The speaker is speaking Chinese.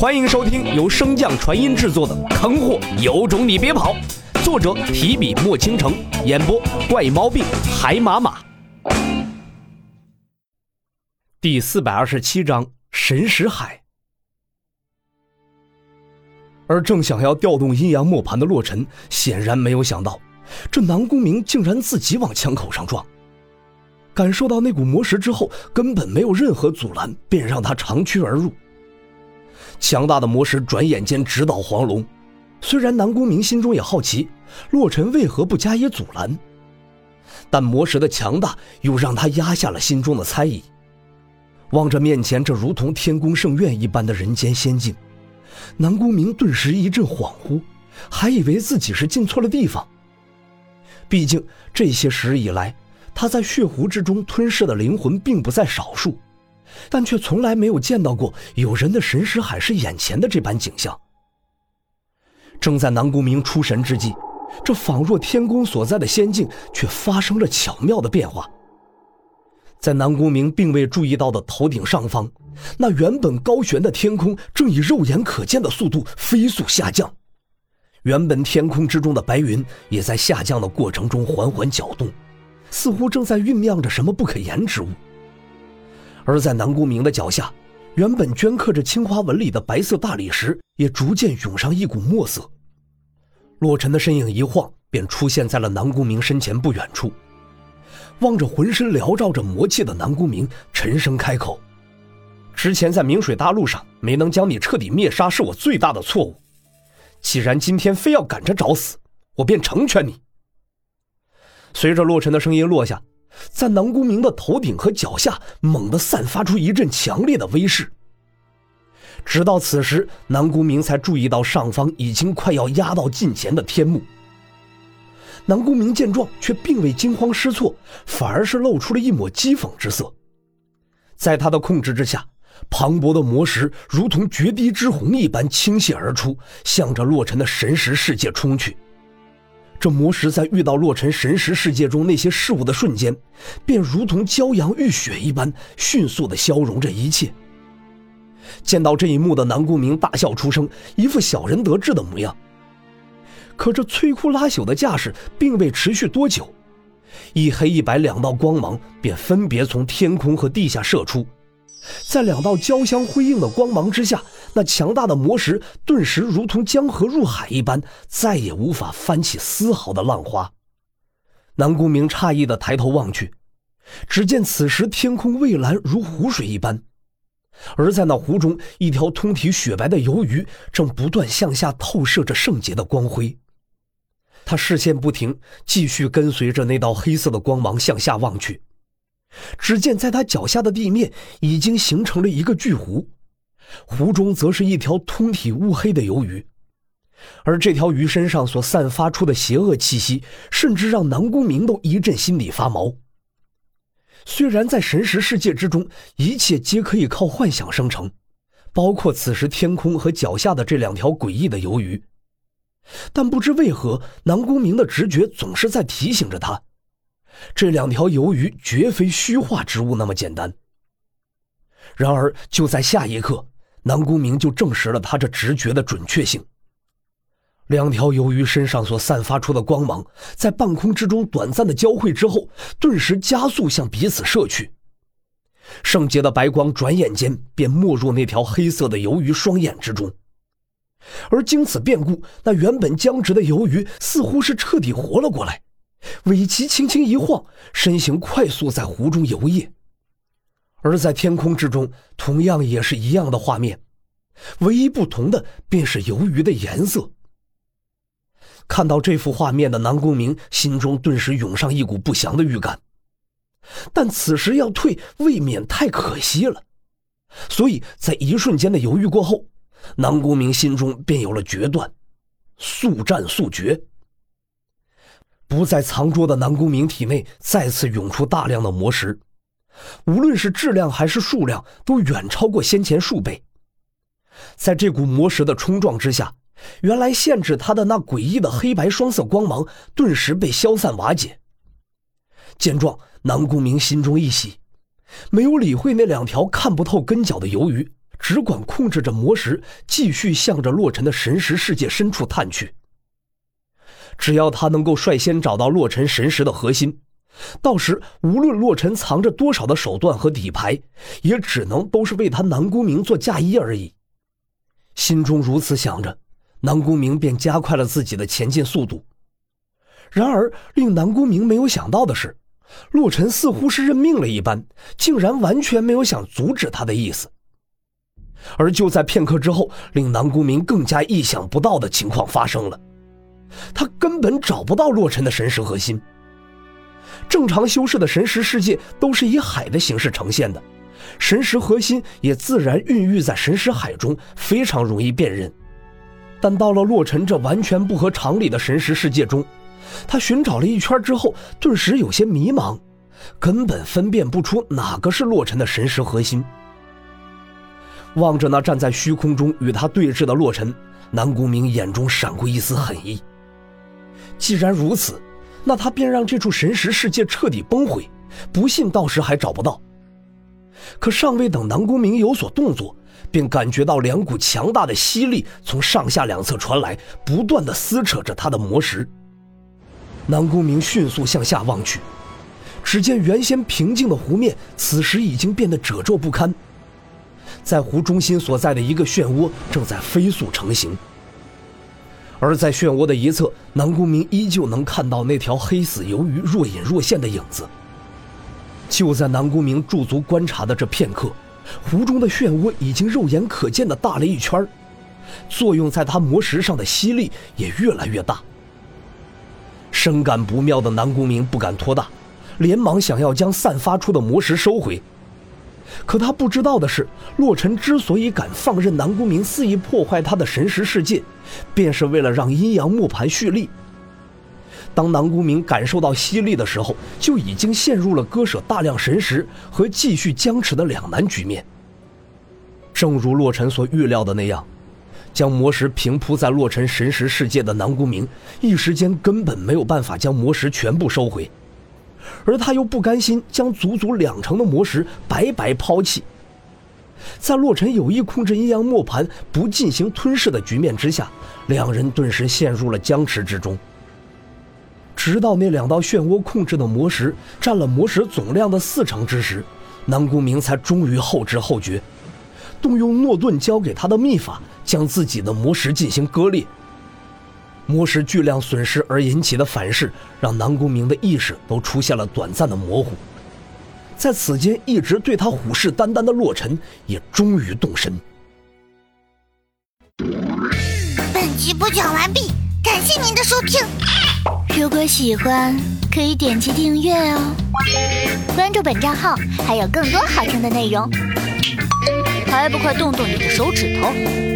欢迎收听由升降传音制作的《坑货有种你别跑》，作者提笔墨倾城，演播怪猫病海马马。第四百二十七章神识海。而正想要调动阴阳磨盘的洛尘，显然没有想到，这南宫明竟然自己往枪口上撞。感受到那股魔石之后，根本没有任何阻拦，便让他长驱而入。强大的魔石转眼间直捣黄龙，虽然南宫明心中也好奇，洛尘为何不加以阻拦，但魔石的强大又让他压下了心中的猜疑。望着面前这如同天宫圣院一般的人间仙境，南宫明顿时一阵恍惚，还以为自己是进错了地方。毕竟这些时日以来，他在血湖之中吞噬的灵魂并不在少数。但却从来没有见到过有人的神识海是眼前的这般景象。正在南宫明出神之际，这仿若天宫所在的仙境却发生了巧妙的变化。在南宫明并未注意到的头顶上方，那原本高悬的天空正以肉眼可见的速度飞速下降，原本天空之中的白云也在下降的过程中缓缓搅动，似乎正在酝酿着什么不可言之物。而在南宫明的脚下，原本镌刻着青花纹理的白色大理石也逐渐涌上一股墨色。洛尘的身影一晃，便出现在了南宫明身前不远处。望着浑身缭绕着魔气的南宫明，沉声开口：“之前在明水大陆上没能将你彻底灭杀，是我最大的错误。既然今天非要赶着找死，我便成全你。”随着洛尘的声音落下。在南宫明的头顶和脚下，猛地散发出一阵强烈的威势。直到此时，南宫明才注意到上方已经快要压到近前的天幕。南宫明见状，却并未惊慌失措，反而是露出了一抹讥讽之色。在他的控制之下，磅礴的魔石如同决堤之洪一般倾泻而出，向着洛尘的神识世界冲去。这魔石在遇到洛尘神识世界中那些事物的瞬间，便如同骄阳浴血一般，迅速的消融着一切。见到这一幕的南宫明大笑出声，一副小人得志的模样。可这摧枯拉朽的架势并未持续多久，一黑一白两道光芒便分别从天空和地下射出。在两道交相辉映的光芒之下，那强大的魔石顿时如同江河入海一般，再也无法翻起丝毫的浪花。南宫明诧异的抬头望去，只见此时天空蔚蓝如湖水一般，而在那湖中，一条通体雪白的游鱼正不断向下透射着圣洁的光辉。他视线不停，继续跟随着那道黑色的光芒向下望去。只见在他脚下的地面已经形成了一个巨湖，湖中则是一条通体乌黑的游鱼，而这条鱼身上所散发出的邪恶气息，甚至让南宫明都一阵心里发毛。虽然在神识世界之中，一切皆可以靠幻想生成，包括此时天空和脚下的这两条诡异的游鱼，但不知为何，南宫明的直觉总是在提醒着他。这两条鱿鱼绝非虚化之物那么简单。然而，就在下一刻，南宫明就证实了他这直觉的准确性。两条鱿鱼身上所散发出的光芒，在半空之中短暂的交汇之后，顿时加速向彼此射去。圣洁的白光转眼间便没入那条黑色的鱿鱼双眼之中，而经此变故，那原本僵直的鱿鱼似乎是彻底活了过来。尾鳍轻轻一晃，身形快速在湖中游曳。而在天空之中，同样也是一样的画面，唯一不同的便是游鱼的颜色。看到这幅画面的南宫明心中顿时涌上一股不祥的预感，但此时要退未免太可惜了，所以在一瞬间的犹豫过后，南宫明心中便有了决断：速战速决。不在藏拙的南宫明体内再次涌出大量的魔石，无论是质量还是数量，都远超过先前数倍。在这股魔石的冲撞之下，原来限制他的那诡异的黑白双色光芒顿时被消散瓦解。见状，南宫明心中一喜，没有理会那两条看不透根脚的鱿鱼，只管控制着魔石，继续向着洛尘的神识世界深处探去。只要他能够率先找到洛尘神识的核心，到时无论洛尘藏着多少的手段和底牌，也只能都是为他南宫明做嫁衣而已。心中如此想着，南宫明便加快了自己的前进速度。然而，令南宫明没有想到的是，洛尘似乎是认命了一般，竟然完全没有想阻止他的意思。而就在片刻之后，令南宫明更加意想不到的情况发生了，他根本找不到洛尘的神识核心。正常修士的神识世界都是以海的形式呈现的，神识核心也自然孕育在神识海中，非常容易辨认。但到了洛尘这完全不合常理的神识世界中，他寻找了一圈之后，顿时有些迷茫，根本分辨不出哪个是洛尘的神识核心。望着那站在虚空中与他对峙的洛尘，南宫明眼中闪过一丝狠意。既然如此，那他便让这处神识世界彻底崩毁，不信到时还找不到。可尚未等南宫明有所动作，便感觉到两股强大的吸力从上下两侧传来，不断的撕扯着他的魔石。南宫明迅速向下望去，只见原先平静的湖面，此时已经变得褶皱不堪。在湖中心所在的一个漩涡正在飞速成型，而在漩涡的一侧，南宫明依旧能看到那条黑死鱿鱼若隐若现的影子。就在南宫明驻足观察的这片刻，湖中的漩涡已经肉眼可见的大了一圈作用在他魔石上的吸力也越来越大。深感不妙的南宫明不敢拖大，连忙想要将散发出的魔石收回。可他不知道的是，洛尘之所以敢放任南宫明肆意破坏他的神识世界，便是为了让阴阳木盘蓄力。当南宫明感受到吸力的时候，就已经陷入了割舍大量神识和继续僵持的两难局面。正如洛尘所预料的那样，将魔石平铺在洛尘神识世界的南宫明，一时间根本没有办法将魔石全部收回。而他又不甘心将足足两成的魔石白白抛弃，在洛尘有意控制阴阳磨盘不进行吞噬的局面之下，两人顿时陷入了僵持之中。直到那两道漩涡控制的魔石占了魔石总量的四成之时，南宫明才终于后知后觉，动用诺顿教给他的秘法，将自己的魔石进行割裂。魔石巨量损失而引起的反噬，让南宫明的意识都出现了短暂的模糊。在此间，一直对他虎视眈眈的洛尘也终于动身。本集播讲完毕，感谢您的收听。如果喜欢，可以点击订阅哦，关注本账号还有更多好听的内容。还不快动动你的手指头！